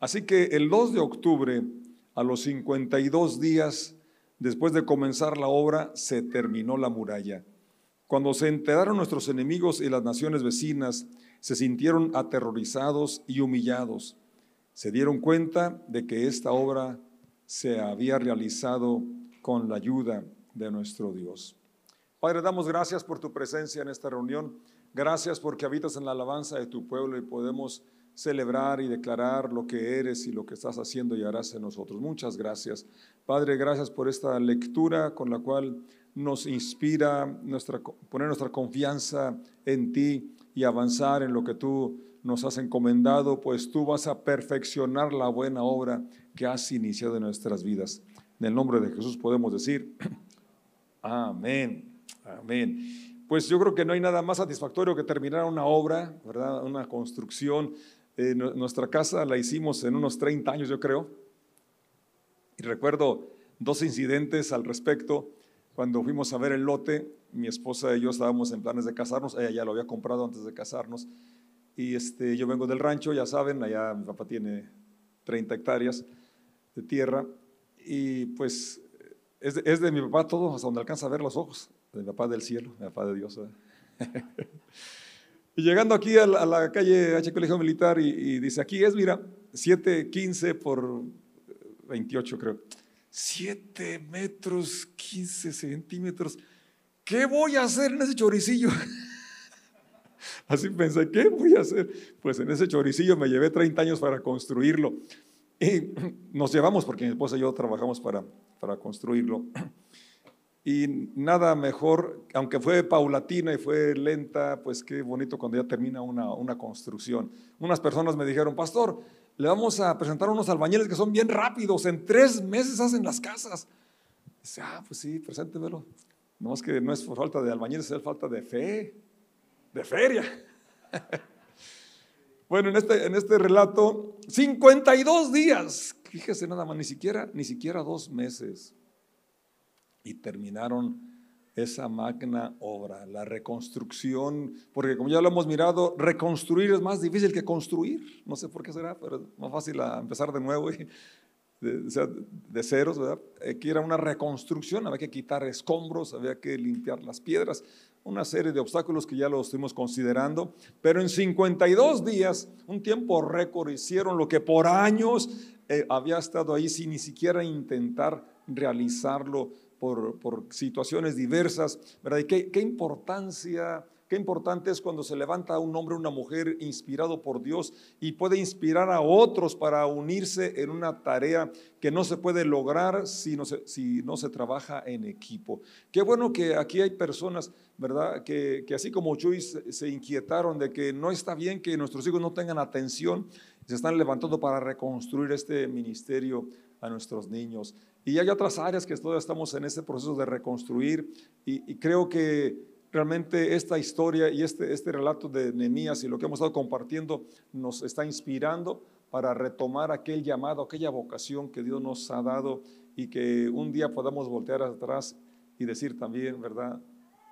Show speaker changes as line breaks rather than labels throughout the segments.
Así que el 2 de octubre, a los 52 días después de comenzar la obra, se terminó la muralla. Cuando se enteraron nuestros enemigos y las naciones vecinas, se sintieron aterrorizados y humillados. Se dieron cuenta de que esta obra se había realizado con la ayuda de nuestro Dios. Padre, damos gracias por tu presencia en esta reunión. Gracias porque habitas en la alabanza de tu pueblo y podemos celebrar y declarar lo que eres y lo que estás haciendo y harás en nosotros. Muchas gracias. Padre, gracias por esta lectura con la cual nos inspira nuestra, poner nuestra confianza en ti y avanzar en lo que tú nos has encomendado, pues tú vas a perfeccionar la buena obra que has iniciado en nuestras vidas. En el nombre de Jesús podemos decir, amén, amén. Pues yo creo que no hay nada más satisfactorio que terminar una obra, ¿verdad? Una construcción. Eh, nuestra casa la hicimos en unos 30 años, yo creo. Y recuerdo dos incidentes al respecto. Cuando fuimos a ver el lote, mi esposa y yo estábamos en planes de casarnos, ella ya lo había comprado antes de casarnos, y este, yo vengo del rancho, ya saben, allá mi papá tiene 30 hectáreas de tierra, y pues es de, es de mi papá todo, hasta donde alcanza a ver los ojos, de mi papá del cielo, mi papá de Dios. llegando aquí a la, calle H Colegio Militar, y, y dice, aquí es, mira, 715 por 28 creo. 7 metros, 15 centímetros. ¿Qué voy a hacer en ese choricillo? Así pensé, ¿qué voy a hacer? Pues en ese choricillo me llevé 30 años para construirlo. Y nos llevamos, porque mi esposa y yo trabajamos para, para construirlo. Y nada mejor, aunque fue paulatina y fue lenta, pues qué bonito cuando ya termina una, una construcción. Unas personas me dijeron, pastor, le vamos a presentar unos albañiles que son bien rápidos, en tres meses hacen las casas. Dice, ah, pues sí, preséntemelo. No es que no es por falta de albañiles, es falta de fe, de feria. bueno, en este, en este relato, 52 días, fíjese nada más, ni siquiera, ni siquiera dos meses. Y terminaron esa magna obra, la reconstrucción, porque como ya lo hemos mirado, reconstruir es más difícil que construir, no sé por qué será, pero es más fácil empezar de nuevo y de, de ceros, ¿verdad? Aquí era una reconstrucción, había que quitar escombros, había que limpiar las piedras, una serie de obstáculos que ya lo estuvimos considerando, pero en 52 días, un tiempo récord, hicieron lo que por años eh, había estado ahí sin ni siquiera intentar realizarlo por, situaciones diversas, ¿verdad? Y qué, qué importancia Qué importante es cuando se levanta un hombre una mujer inspirado por Dios y puede inspirar a otros para unirse en una tarea que no se puede lograr si no se, si no se trabaja en equipo. Qué bueno que aquí hay personas, ¿verdad? Que, que así como Chuy se, se inquietaron de que no está bien que nuestros hijos no tengan atención, se están levantando para reconstruir este ministerio a nuestros niños. Y hay otras áreas que todavía estamos en ese proceso de reconstruir y, creo que realmente esta historia y este, este relato de Nehemías y lo que hemos estado compartiendo nos está inspirando para retomar aquel llamado, aquella vocación que Dios nos ha dado y que un día podamos voltear atrás y decir también, ¿verdad?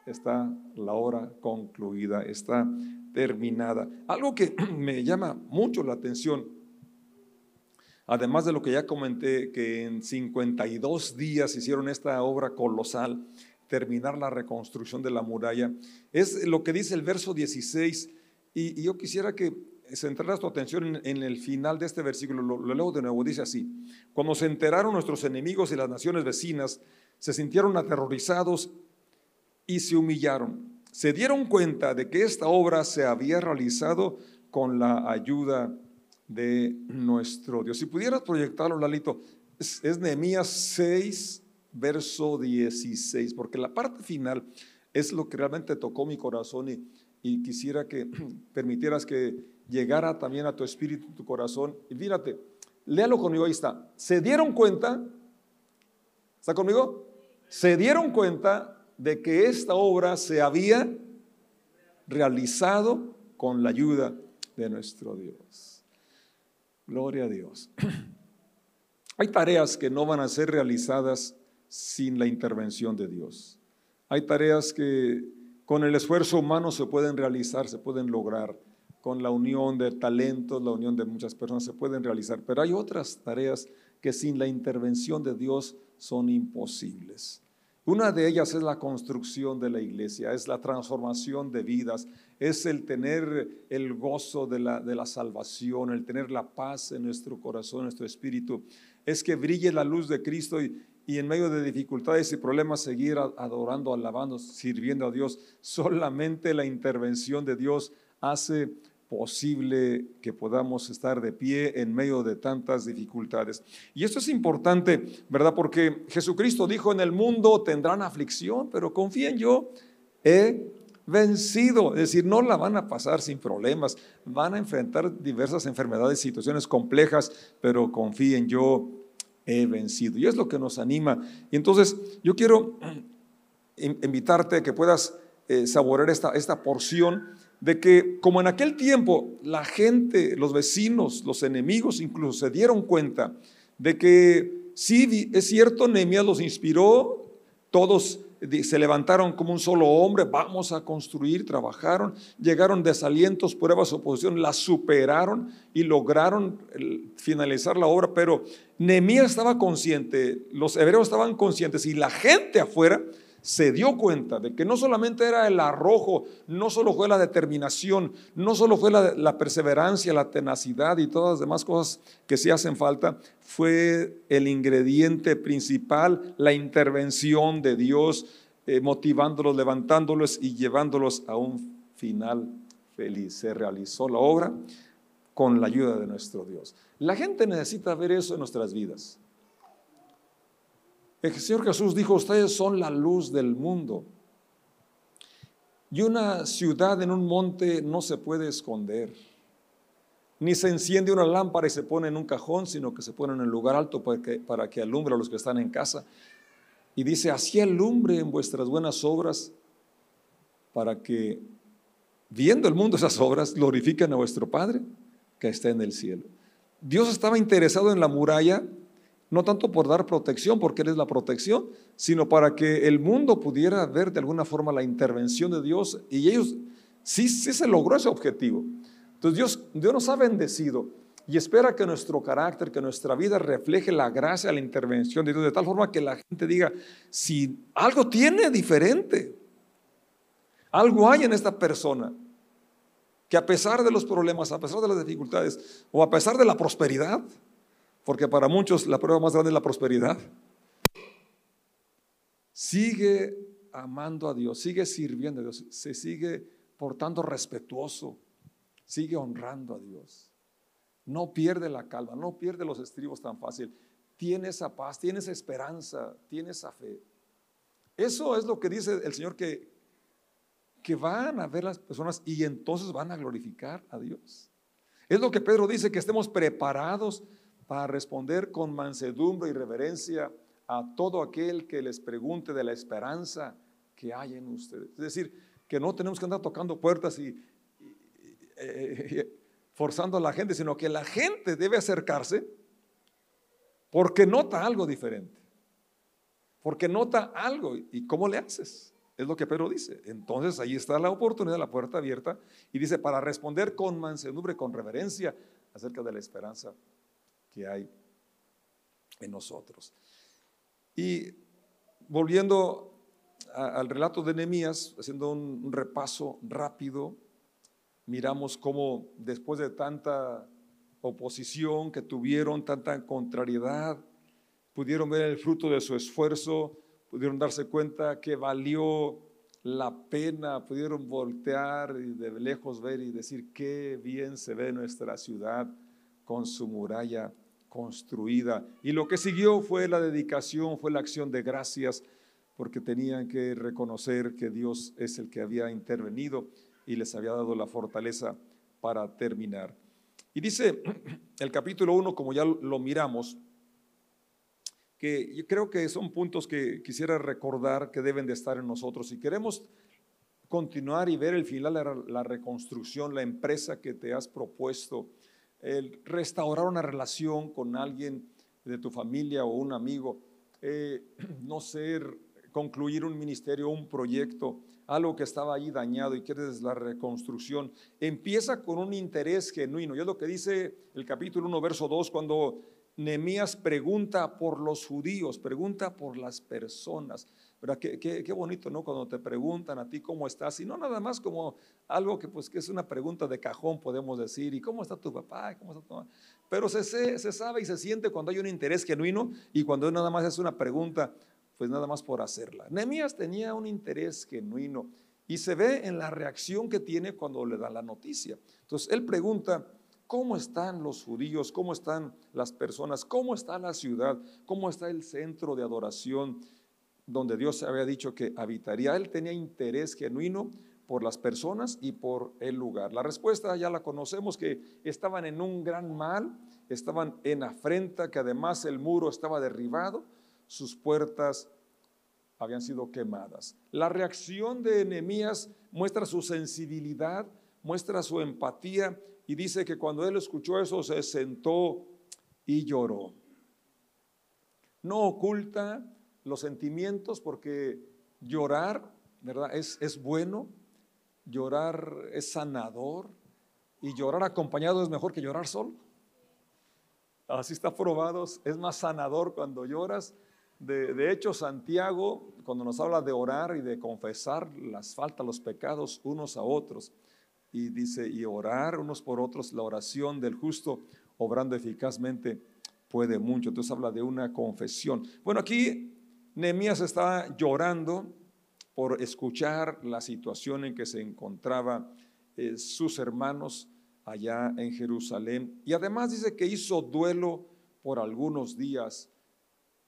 Está la hora concluida, está terminada. Algo que me llama mucho la atención Además de lo que ya comenté, que en 52 días hicieron esta obra colosal, terminar la reconstrucción de la muralla, es lo que dice el verso 16. Y, yo quisiera que centraras tu atención en, el final de este versículo. Lo, lo leo de nuevo, dice así. Cuando se enteraron nuestros enemigos y las naciones vecinas, se sintieron aterrorizados y se humillaron. Se dieron cuenta de que esta obra se había realizado con la ayuda de nuestro Dios. Si pudieras proyectarlo, Lalito, es, Nehemías 6, verso 16, porque la parte final es lo que realmente tocó mi corazón y, y quisiera que permitieras que llegara también a tu espíritu, tu corazón. Y fíjate, léalo conmigo, ahí está. ¿Se dieron cuenta? ¿Está conmigo? Se dieron cuenta de que esta obra se había realizado con la ayuda de nuestro Dios. Gloria a Dios. Hay tareas que no van a ser realizadas sin la intervención de Dios. Hay tareas que con el esfuerzo humano se pueden realizar, se pueden lograr, con la unión de talentos, la unión de muchas personas se pueden realizar, pero hay otras tareas que sin la intervención de Dios son imposibles. Una de ellas es la construcción de la iglesia, es la transformación de vidas, es el tener el gozo de la, de la salvación, el tener la paz en nuestro corazón, en nuestro espíritu, es que brille la luz de Cristo y, y en medio de dificultades y problemas seguir adorando, alabando, sirviendo a Dios. Solamente la intervención de Dios hace posible que podamos estar de pie en medio de tantas dificultades. Y esto es importante, ¿verdad? Porque Jesucristo dijo, en el mundo tendrán aflicción, pero confíen yo, he vencido. Es decir, no la van a pasar sin problemas, van a enfrentar diversas enfermedades, situaciones complejas, pero confíen yo, he vencido. Y es lo que nos anima. Y entonces yo quiero invitarte a que puedas eh, saborear esta, esta porción de que como en aquel tiempo la gente, los vecinos, los enemigos incluso se dieron cuenta de que sí, es cierto, Nehemías los inspiró, todos se levantaron como un solo hombre, vamos a construir, trabajaron, llegaron desalientos, pruebas, oposición, la superaron y lograron finalizar la obra, pero Nehemías estaba consciente, los hebreos estaban conscientes y la gente afuera se dio cuenta de que no solamente era el arrojo, no solo fue la determinación, no solo fue la, perseverancia, la tenacidad y todas las demás cosas que sí hacen falta, fue el ingrediente principal, la intervención de Dios, eh, motivándolos, levantándolos y llevándolos a un final feliz. Se realizó la obra con la ayuda de nuestro Dios. La gente necesita ver eso en nuestras vidas. El Señor Jesús dijo, ustedes son la luz del mundo. Y una ciudad en un monte no se puede esconder. Ni se enciende una lámpara y se pone en un cajón, sino que se pone en el lugar alto para que, para que alumbre a los que están en casa. Y dice, así alumbre en vuestras buenas obras para que, viendo el mundo esas obras, glorifiquen a vuestro Padre que está en el cielo. Dios estaba interesado en la muralla no tanto por dar protección, porque Él es la protección, sino para que el mundo pudiera ver de alguna forma la intervención de Dios y ellos sí, sí se logró ese objetivo. Entonces Dios, Dios nos ha bendecido y espera que nuestro carácter, que nuestra vida refleje la gracia, la intervención de Dios, de tal forma que la gente diga, si algo tiene diferente, algo hay en esta persona, que a pesar de los problemas, a pesar de las dificultades o a pesar de la prosperidad, porque para muchos la prueba más grande es la prosperidad. Sigue amando a Dios, sigue sirviendo a Dios, se sigue portando respetuoso, sigue honrando a Dios. No pierde la calma, no pierde los estribos tan fácil. Tiene esa paz, tiene esa esperanza, tiene esa fe. Eso es lo que dice el Señor que, que van a ver las personas y entonces van a glorificar a Dios. Es lo que Pedro dice, que estemos preparados para responder con mansedumbre y reverencia a todo aquel que les pregunte de la esperanza que hay en ustedes. Es decir, que no tenemos que andar tocando puertas y, forzando a la gente, sino que la gente debe acercarse porque nota algo diferente. Porque nota algo. ¿Y cómo le haces? Es lo que Pedro dice. Entonces ahí está la oportunidad, la puerta abierta. Y dice, para responder con mansedumbre, con reverencia acerca de la esperanza que hay en nosotros. Y volviendo al relato de Nehemías, haciendo un, repaso rápido, miramos cómo después de tanta oposición que tuvieron, tanta contrariedad, pudieron ver el fruto de su esfuerzo, pudieron darse cuenta que valió la pena, pudieron voltear y de lejos ver y decir qué bien se ve nuestra ciudad con su muralla construida. Y lo que siguió fue la dedicación, fue la acción de gracias, porque tenían que reconocer que Dios es el que había intervenido y les había dado la fortaleza para terminar. Y dice el capítulo 1, como ya lo miramos, que yo creo que son puntos que quisiera recordar que deben de estar en nosotros. Si queremos continuar y ver el final la reconstrucción, la empresa que te has propuesto, el restaurar una relación con alguien de tu familia o un amigo, eh, no ser concluir un ministerio, un proyecto, algo que estaba ahí dañado y quieres la reconstrucción, empieza con un interés genuino. Y es lo que dice el capítulo 1, verso 2, cuando Nehemías pregunta por los judíos, pregunta por las personas. ¿Verdad? Qué, qué, bonito, ¿no? Cuando te preguntan a ti cómo estás, y no nada más como algo que pues que es una pregunta de cajón, podemos decir, ¿y cómo está tu papá? ¿Cómo está tu mamá? Pero se, se sabe y se siente cuando hay un interés genuino y cuando nada más es una pregunta pues nada más por hacerla. Nehemías tenía un interés genuino y se ve en la reacción que tiene cuando le dan la noticia. Entonces él pregunta, ¿cómo están los judíos? ¿Cómo están las personas? ¿Cómo está la ciudad? ¿Cómo está el centro de adoración donde Dios había dicho que habitaría? Él tenía interés genuino por las personas y por el lugar. La respuesta ya la conocemos, que estaban en un gran mal, estaban en afrenta, que además el muro estaba derribado sus puertas habían sido quemadas. La reacción de Nehemías muestra su sensibilidad, muestra su empatía y dice que cuando él escuchó eso se sentó y lloró. No oculta los sentimientos porque llorar, ¿verdad? Es, es bueno, llorar es sanador y llorar acompañado es mejor que llorar solo. Así está probado, es más sanador cuando lloras de, hecho, Santiago, cuando nos habla de orar y de confesar las faltas, los pecados unos a otros, y dice, y orar unos por otros, la oración del justo, obrando eficazmente, puede mucho. Entonces habla de una confesión. Bueno, aquí Nehemías está llorando por escuchar la situación en que se encontraba eh, sus hermanos allá en Jerusalén. Y además dice que hizo duelo por algunos días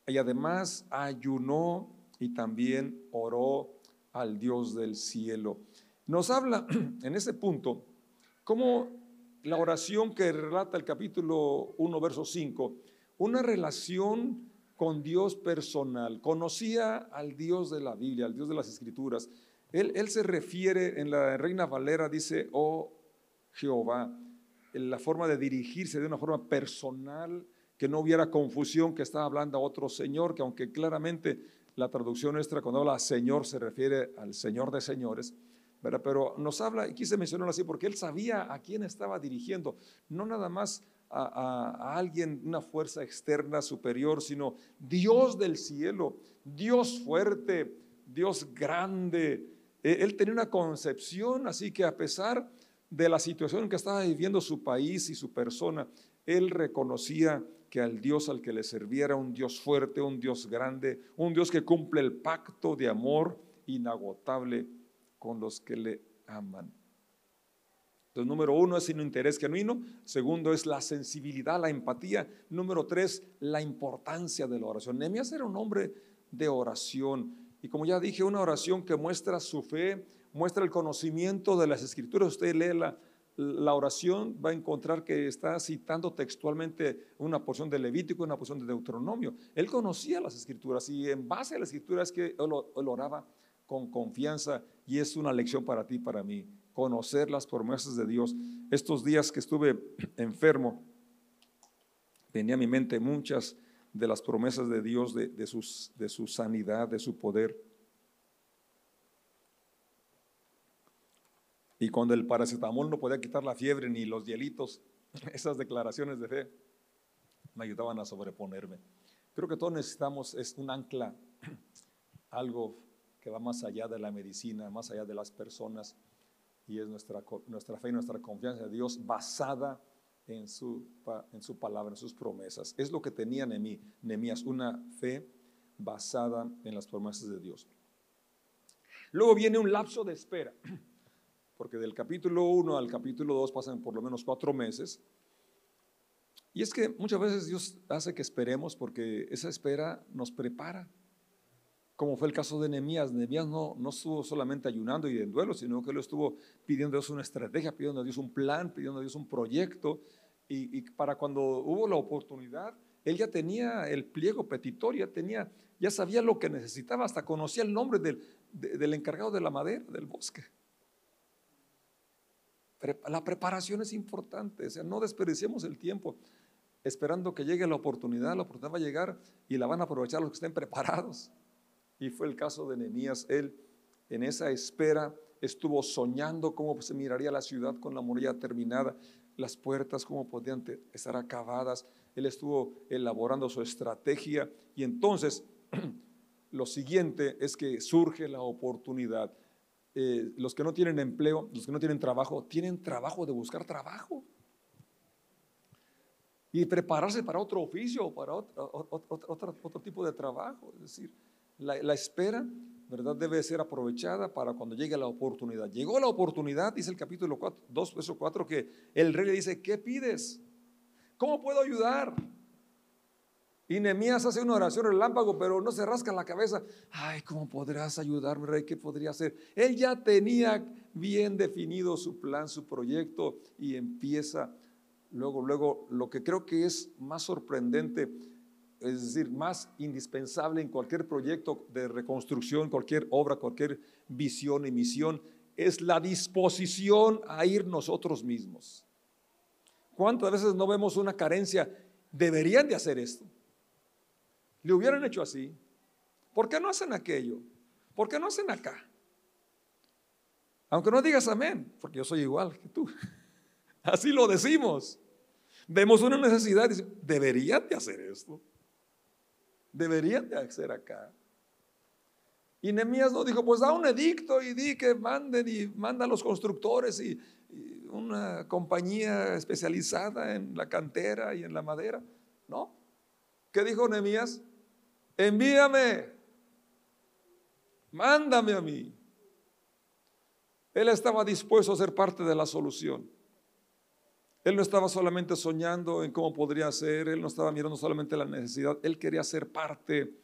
y además ayunó y también oró al Dios del cielo. Nos habla en ese punto cómo la oración que relata el capítulo 1, verso 5, una relación con Dios personal. Conocía al Dios de la Biblia, al Dios de las Escrituras. Él, él se refiere en la Reina Valera, dice, oh Jehová, en la forma de dirigirse de una forma personal que no hubiera confusión que estaba hablando a otro Señor, que aunque claramente la traducción nuestra cuando habla Señor se refiere al Señor de señores, pero nos habla, y quise mencionarlo así, porque él sabía a quién estaba dirigiendo, no nada más a, alguien, una fuerza externa superior, sino Dios del cielo, Dios fuerte, Dios grande. E, él tenía una concepción, así que a pesar de la situación en que estaba viviendo su país y su persona, él reconocía que al Dios al que le serviera, un Dios fuerte, un Dios grande, un Dios que cumple el pacto de amor inagotable con los que le aman. Entonces, número uno es un interés genuino. Segundo es la sensibilidad, la empatía. Número tres, la importancia de la oración. Nehemías era un hombre de oración. Y como ya dije, una oración que muestra su fe, muestra el conocimiento de las escrituras. Usted lee la, la oración va a encontrar que está citando textualmente una porción de Levítico una porción de Deuteronomio. Él conocía las escrituras y en base a las escrituras que él, oraba con confianza y es una lección para ti, para mí, conocer las promesas de Dios. Estos días que estuve enfermo, venía a mi mente muchas de las promesas de Dios, de, de su sanidad, de su poder. Y cuando el paracetamol no podía quitar la fiebre ni los hielitos, esas declaraciones de fe me ayudaban a sobreponerme. Creo que todos necesitamos es un ancla, algo que va más allá de la medicina, más allá de las personas, y es nuestra, nuestra fe y nuestra confianza en Dios basada en su, en su palabra, en sus promesas. Es lo que tenía Nehemías, una fe basada en las promesas de Dios. Luego viene un lapso de espera porque del capítulo 1 al capítulo 2 pasan por lo menos cuatro meses. Y es que muchas veces Dios hace que esperemos porque esa espera nos prepara. Como fue el caso de Nehemías. Nehemías no, no estuvo solamente ayunando y en duelo, sino que él estuvo pidiendo a Dios una estrategia, pidiendo a Dios un plan, pidiendo a Dios un proyecto. Y, para cuando hubo la oportunidad, él ya tenía el pliego petitorio, ya, tenía, ya sabía lo que necesitaba, hasta conocía el nombre del, del encargado de la madera, del bosque. La preparación es importante, o sea, no desperdiciemos el tiempo esperando que llegue la oportunidad. La oportunidad va a llegar y la van a aprovechar los que estén preparados. Y fue el caso de Nehemías. Él en esa espera estuvo soñando cómo se miraría la ciudad con la muralla terminada, las puertas cómo podían estar acabadas. Él estuvo elaborando su estrategia y entonces lo siguiente es que surge la oportunidad. Eh, los que no tienen empleo, los que no tienen trabajo, tienen trabajo de buscar trabajo y prepararse para otro oficio para otro, otro, tipo de trabajo. Es decir, la, espera ¿verdad? Debe ser aprovechada para cuando llegue la oportunidad. Llegó la oportunidad, dice el capítulo 4, 2, verso 4, que el rey le dice, ¿qué pides? ¿Cómo puedo ayudar? Y Nehemías hace una oración relámpago, pero no se rasca la cabeza. Ay, ¿cómo podrás ayudarme, rey? ¿Qué podría hacer? Él ya tenía bien definido su plan, su proyecto, y empieza luego, luego, lo que creo que es más sorprendente es decir, más indispensable en cualquier proyecto de reconstrucción, cualquier obra, cualquier visión y misión, es la disposición a ir nosotros mismos. ¿Cuántas veces no vemos una carencia? Deberían de hacer esto. Le hubieran hecho así. ¿Por qué no hacen aquello? ¿Por qué no hacen acá? Aunque no digas amén, porque yo soy igual que tú. Así lo decimos. Vemos una necesidad y decimos, deberían de hacer esto. Deberían de hacer acá. Y Nemías no dijo, pues da un edicto y di que manden y manda a los constructores y, una compañía especializada en la cantera y en la madera. No. ¿Qué dijo Nemías? Envíame, mándame a mí. Él estaba dispuesto a ser parte de la solución. Él no estaba solamente soñando en cómo podría ser, él no estaba mirando solamente la necesidad, él quería ser parte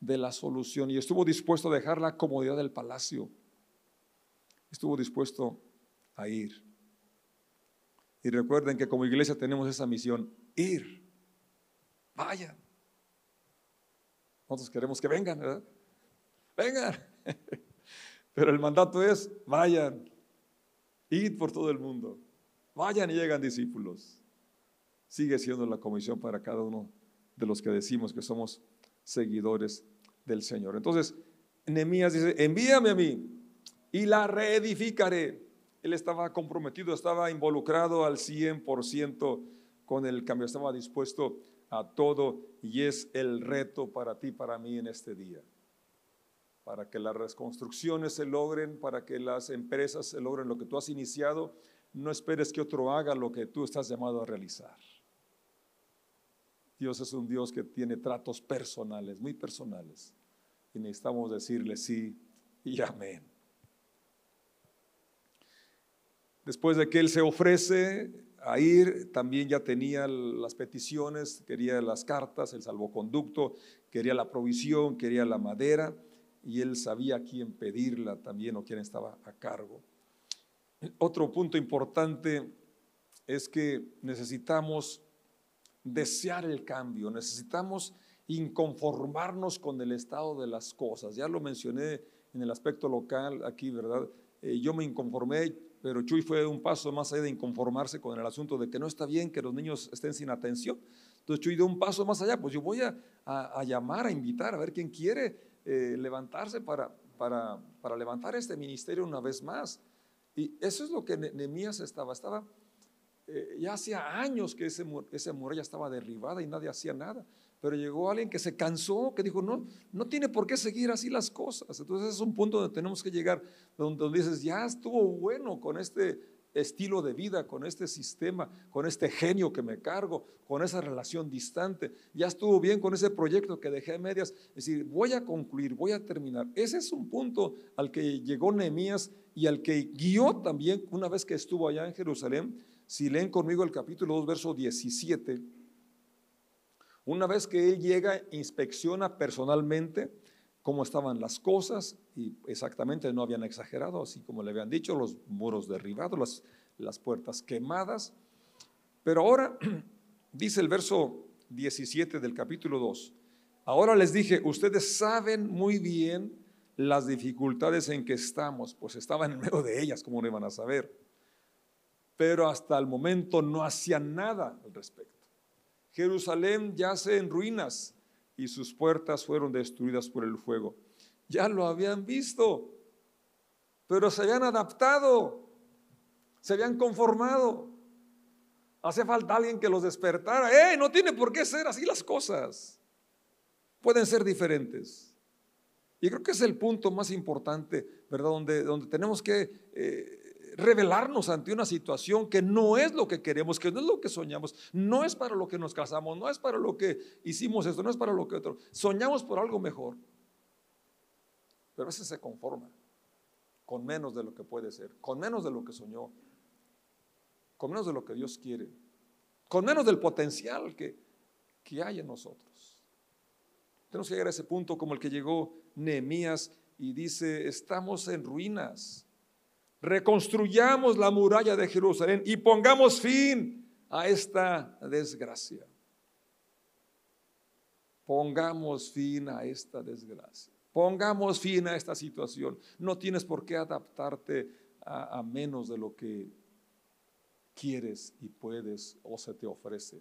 de la solución y estuvo dispuesto a dejar la comodidad del palacio. Estuvo dispuesto a ir. Y recuerden que como iglesia tenemos esa misión, ir. Vayan. Nosotros queremos que vengan, ¿verdad? Vengan. Pero el mandato es, vayan. Id por todo el mundo. Vayan y llegan discípulos. Sigue siendo la comisión para cada uno de los que decimos que somos seguidores del Señor. Entonces, Nehemías dice, envíame a mí y la reedificaré. Él estaba comprometido, estaba involucrado al 100% con el cambio, estaba dispuesto a todo y es el reto para ti, para mí en este día. Para que las reconstrucciones se logren, para que las empresas se logren lo que tú has iniciado, no esperes que otro haga lo que tú estás llamado a realizar. Dios es un Dios que tiene tratos personales, muy personales. Y necesitamos decirle sí y amén. Después de que Él se ofrece a ir, también ya tenía las peticiones, quería las cartas, el salvoconducto, quería la provisión, quería la madera, y Él sabía quién pedirla también o quién estaba a cargo. Otro punto importante es que necesitamos desear el cambio, necesitamos inconformarnos con el estado de las cosas. Ya lo mencioné en el aspecto local aquí, ¿verdad? Eh, yo me inconformé, pero Chuy fue un paso más allá de inconformarse con el asunto de que no está bien que los niños estén sin atención. Entonces Chuy dio un paso más allá, pues yo voy a, llamar, a invitar, a ver quién quiere eh, levantarse para, para, para levantar este ministerio una vez más. Y eso es lo que Nehemías estaba. Estaba, eh, ya hacía años que ese, esa muralla estaba derribada y nadie hacía nada. Pero llegó alguien que se cansó, que dijo, no, no tiene por qué seguir así las cosas. Entonces es un punto donde tenemos que llegar, donde, donde dices, ya estuvo bueno con este estilo de vida, con este sistema, con este genio que me cargo, con esa relación distante. Ya estuvo bien con ese proyecto que dejé a medias. Es decir, voy a concluir, voy a terminar. Ese es un punto al que llegó Nehemías y al que guió también una vez que estuvo allá en Jerusalén. Si leen conmigo el capítulo 2, verso 17. Una vez que él llega, inspecciona personalmente cómo estaban las cosas y exactamente no habían exagerado, así como le habían dicho, los muros derribados, las, las puertas quemadas. Pero ahora dice el verso 17 del capítulo 2, ahora les dije, ustedes saben muy bien las dificultades en que estamos, pues estaban en medio de ellas, como no iban a saber. Pero hasta el momento no hacían nada al respecto. Jerusalén yace en ruinas, y sus puertas fueron destruidas por el fuego. ya lo habían visto, pero se habían adaptado, se habían conformado. Hace falta alguien que los despertara. ¡Eh! No tiene por qué ser así las cosas. Pueden ser diferentes. Y creo que es el punto más importante, ¿verdad? Donde, donde tenemos que eh, revelarnos ante una situación que no es lo que queremos, que no es lo que soñamos, no es para lo que nos casamos, no es para lo que hicimos esto, no es para lo que otro. Soñamos por algo mejor. Pero a veces se conforma con menos de lo que puede ser, con menos de lo que soñó, con menos de lo que Dios quiere, con menos del potencial que, que hay en nosotros. Tenemos que llegar a ese punto como el que llegó Nehemías y dice, estamos en ruinas. Reconstruyamos la muralla de Jerusalén y pongamos fin a esta desgracia. Pongamos fin a esta desgracia. Pongamos fin a esta situación. No tienes por qué adaptarte a, menos de lo que quieres y puedes o se te ofrece.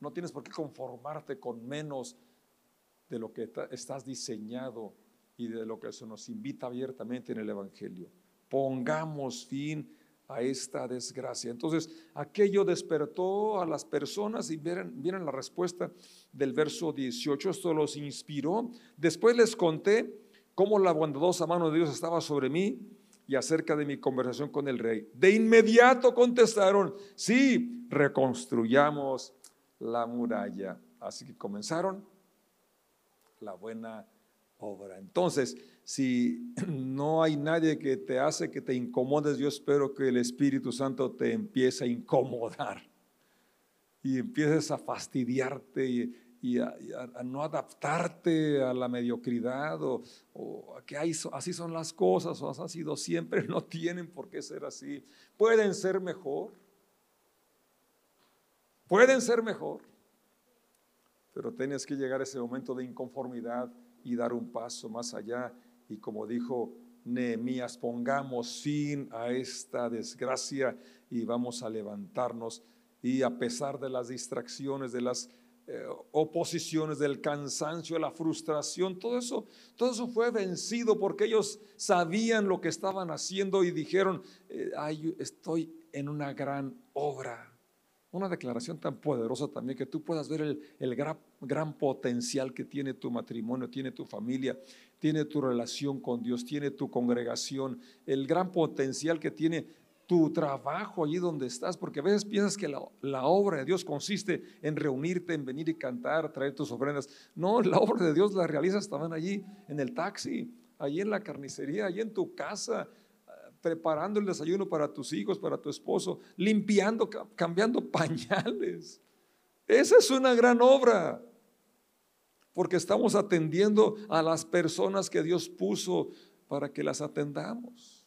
No tienes por qué conformarte con menos de lo que estás diseñado y de lo que se nos invita abiertamente en el Evangelio. Pongamos fin a esta desgracia. Entonces, aquello despertó a las personas y miren, la respuesta del verso 18. Esto los inspiró. Después les conté cómo la bondadosa mano de Dios estaba sobre mí y acerca de mi conversación con el rey. De inmediato contestaron, sí, reconstruyamos la muralla. Así que comenzaron la buena obra. Entonces, si no hay nadie que te hace que te incomodes, yo espero que el Espíritu Santo te empiece a incomodar y empieces a fastidiarte y, a, no adaptarte a la mediocridad o, a que así son las cosas o así ha sido siempre, no tienen por qué ser así. Pueden ser mejor. Pueden ser mejor. Pero tienes que llegar a ese momento de inconformidad y dar un paso más allá. Y como dijo Nehemías, pongamos fin a esta desgracia y vamos a levantarnos. Y a pesar de las distracciones, de las eh, oposiciones, del cansancio, de la frustración, todo eso, todo eso fue vencido porque ellos sabían lo que estaban haciendo y dijeron, eh, Ay, estoy en una gran obra una declaración tan poderosa también que tú puedas ver el, gran, gran, potencial que tiene tu matrimonio, tiene tu familia, tiene tu relación con Dios, tiene tu congregación, el gran potencial que tiene tu trabajo allí donde estás, porque a veces piensas que la, la, obra de Dios consiste en reunirte, en venir y cantar, traer tus ofrendas. No, la obra de Dios la realizas también allí en el taxi, allí en la carnicería, allí en tu casa, preparando el desayuno para tus hijos, para tu esposo, limpiando, cambiando pañales. Esa es una gran obra, porque estamos atendiendo a las personas que Dios puso para que las atendamos.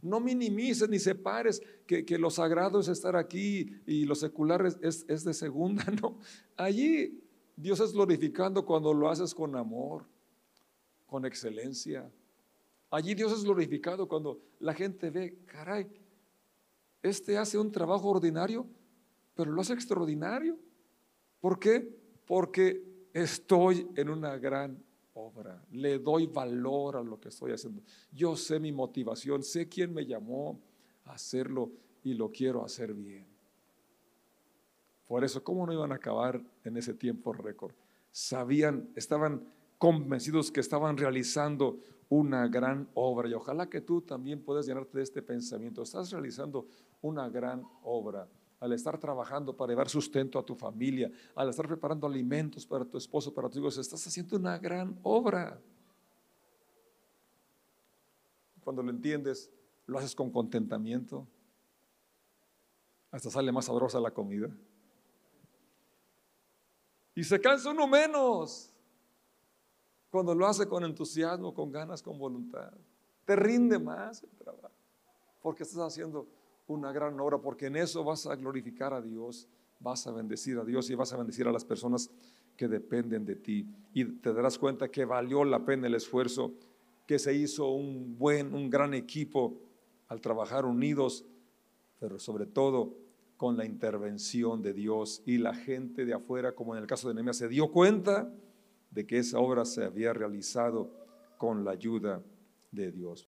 No minimices ni separes que, que lo sagrado es estar aquí y lo secular es, es de segunda, no. Allí Dios es glorificando cuando lo haces con amor, con excelencia. Allí Dios es glorificado cuando la gente ve, caray, este hace un trabajo ordinario, pero lo hace extraordinario. ¿Por qué? Porque estoy en una gran obra, le doy valor a lo que estoy haciendo. Yo sé mi motivación, sé quién me llamó a hacerlo y lo quiero hacer bien. Por eso, ¿cómo no iban a acabar en ese tiempo récord? Sabían, estaban convencidos que estaban realizando una gran obra. Y ojalá que tú también puedas llenarte de este pensamiento. Estás realizando una gran obra al estar trabajando para llevar sustento a tu familia, al estar preparando alimentos para tu esposo, para tus hijos, estás haciendo una gran obra. Cuando lo entiendes, lo haces con contentamiento. Hasta sale más sabrosa la comida. Y se cansa uno menos. Cuando lo hace con entusiasmo, con ganas, con voluntad, te rinde más el trabajo. Porque estás haciendo una gran obra, porque en eso vas a glorificar a Dios, vas a bendecir a Dios y vas a bendecir a las personas que dependen de ti. Y te darás cuenta que valió la pena el esfuerzo, que se hizo un buen, un gran equipo al trabajar unidos, pero sobre todo con la intervención de Dios y la gente de afuera, como en el caso de Nehemías, se dio cuenta de que esa obra se había realizado con la ayuda de Dios.